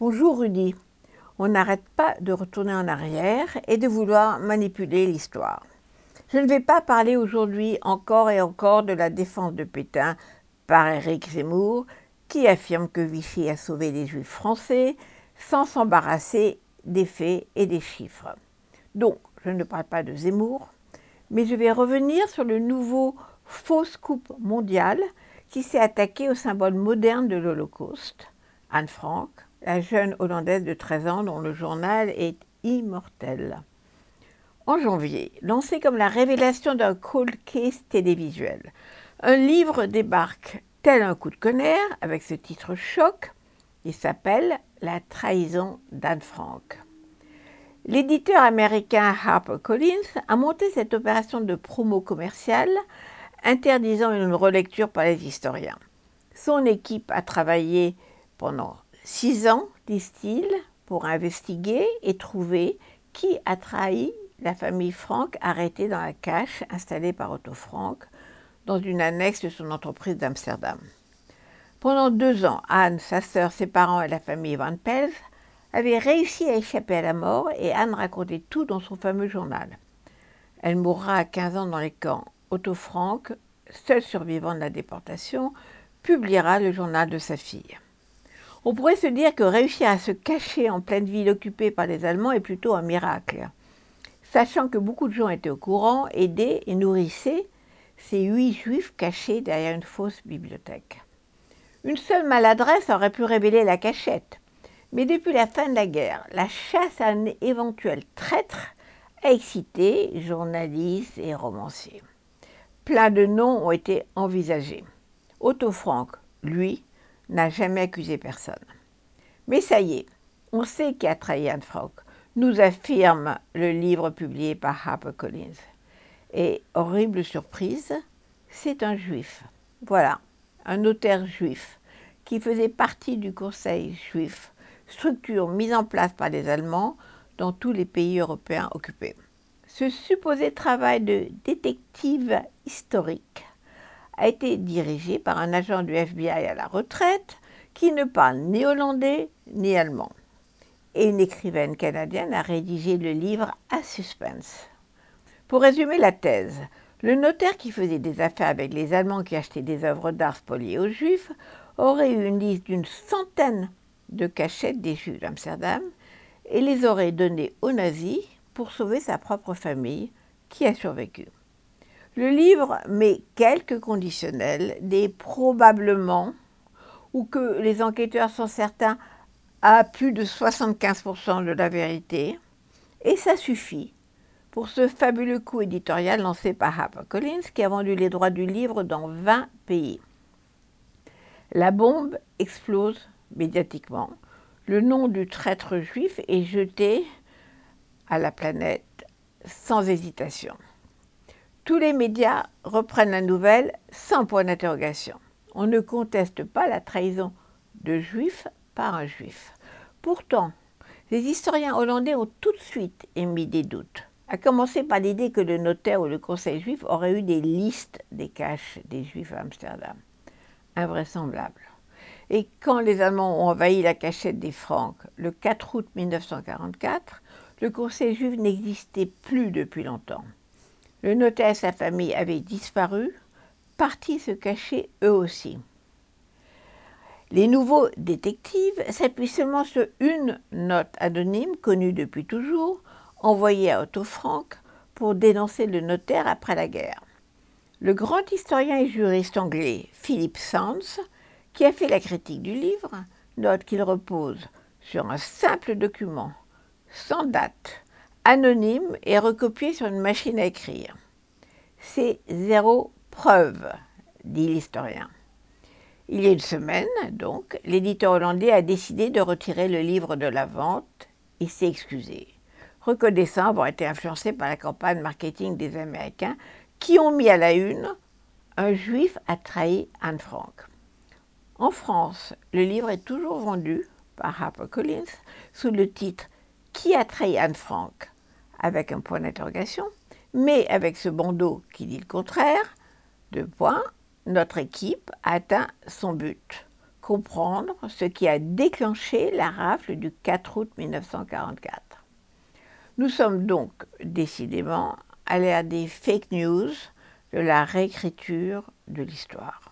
Bonjour Rudy. On n'arrête pas de retourner en arrière et de vouloir manipuler l'histoire. Je ne vais pas parler aujourd'hui encore et encore de la défense de Pétain par Éric Zemmour, qui affirme que Vichy a sauvé les juifs français sans s'embarrasser des faits et des chiffres. Donc, je ne parle pas de Zemmour, mais je vais revenir sur le nouveau faux scoop mondial qui s'est attaqué au symbole moderne de l'Holocauste, Anne Frank, la jeune Hollandaise de 13 ans dont le journal est immortel. En janvier, lancé comme la révélation d'un cold case télévisuel, un livre débarque tel un coup de tonnerre avec ce titre choc. Il s'appelle La trahison d'Anne Frank. L'éditeur américain HarperCollins a monté cette opération de promo commerciale interdisant une relecture par les historiens. Son équipe a travaillé pendant Six ans, disent-ils, pour investiguer et trouver qui a trahi la famille Franck arrêtée dans la cache installée par Otto Frank dans une annexe de son entreprise d'Amsterdam. Pendant deux ans, Anne, sa sœur, ses parents et la famille Van Pels avaient réussi à échapper à la mort et Anne racontait tout dans son fameux journal. Elle mourra à 15 ans dans les camps. Otto Frank, seul survivant de la déportation, publiera le journal de sa fille. On pourrait se dire que réussir à se cacher en pleine ville occupée par les Allemands est plutôt un miracle. Sachant que beaucoup de gens étaient au courant, aidaient et nourrissaient ces huit juifs cachés derrière une fausse bibliothèque. Une seule maladresse aurait pu révéler la cachette. Mais depuis la fin de la guerre, la chasse à un éventuel traître a excité journalistes et romanciers. Plein de noms ont été envisagés. Otto Frank, lui, n'a jamais accusé personne. Mais ça y est, on sait qui a trahi Anne Frank, nous affirme le livre publié par HarperCollins. Et horrible surprise, c'est un juif. Voilà, un notaire juif qui faisait partie du Conseil juif, structure mise en place par les Allemands dans tous les pays européens occupés. Ce supposé travail de détective historique a été dirigé par un agent du FBI à la retraite qui ne parle ni hollandais ni allemand. Et une écrivaine canadienne a rédigé le livre à suspense. Pour résumer la thèse, le notaire qui faisait des affaires avec les Allemands qui achetaient des œuvres d'art spoliées aux Juifs aurait eu une liste d'une centaine de cachettes des Juifs d'Amsterdam et les aurait données aux nazis pour sauver sa propre famille qui a survécu. Le livre met quelques conditionnels, des probablement, ou que les enquêteurs sont certains à plus de 75% de la vérité, et ça suffit pour ce fabuleux coup éditorial lancé par HarperCollins qui a vendu les droits du livre dans 20 pays. La bombe explose médiatiquement. Le nom du traître juif est jeté à la planète sans hésitation tous les médias reprennent la nouvelle sans point d'interrogation. On ne conteste pas la trahison de juifs par un juif. Pourtant, les historiens hollandais ont tout de suite émis des doutes, à commencer par l'idée que le notaire ou le conseil juif aurait eu des listes des caches des juifs à Amsterdam. Invraisemblable. Et quand les Allemands ont envahi la cachette des Francs le 4 août 1944, le conseil juif n'existait plus depuis longtemps. Le notaire et sa famille avaient disparu, partis se cacher eux aussi. Les nouveaux détectives s'appuient seulement sur une note anonyme connue depuis toujours, envoyée à Otto Frank pour dénoncer le notaire après la guerre. Le grand historien et juriste anglais Philip Sands, qui a fait la critique du livre, note qu'il repose sur un simple document, sans date, anonyme et recopié sur une machine à écrire. C'est zéro preuve, dit l'historien. Il y a une semaine, donc, l'éditeur hollandais a décidé de retirer le livre de la vente et s'est excusé, reconnaissant avoir été influencé par la campagne marketing des Américains qui ont mis à la une Un juif a trahi Anne Frank. En France, le livre est toujours vendu par HarperCollins sous le titre Qui a trahi Anne Frank? Avec un point d'interrogation, mais avec ce bandeau qui dit le contraire, de points, notre équipe atteint son but. comprendre ce qui a déclenché la rafle du 4 août 1944. Nous sommes donc décidément à l'ère des fake news, de la réécriture de l'histoire.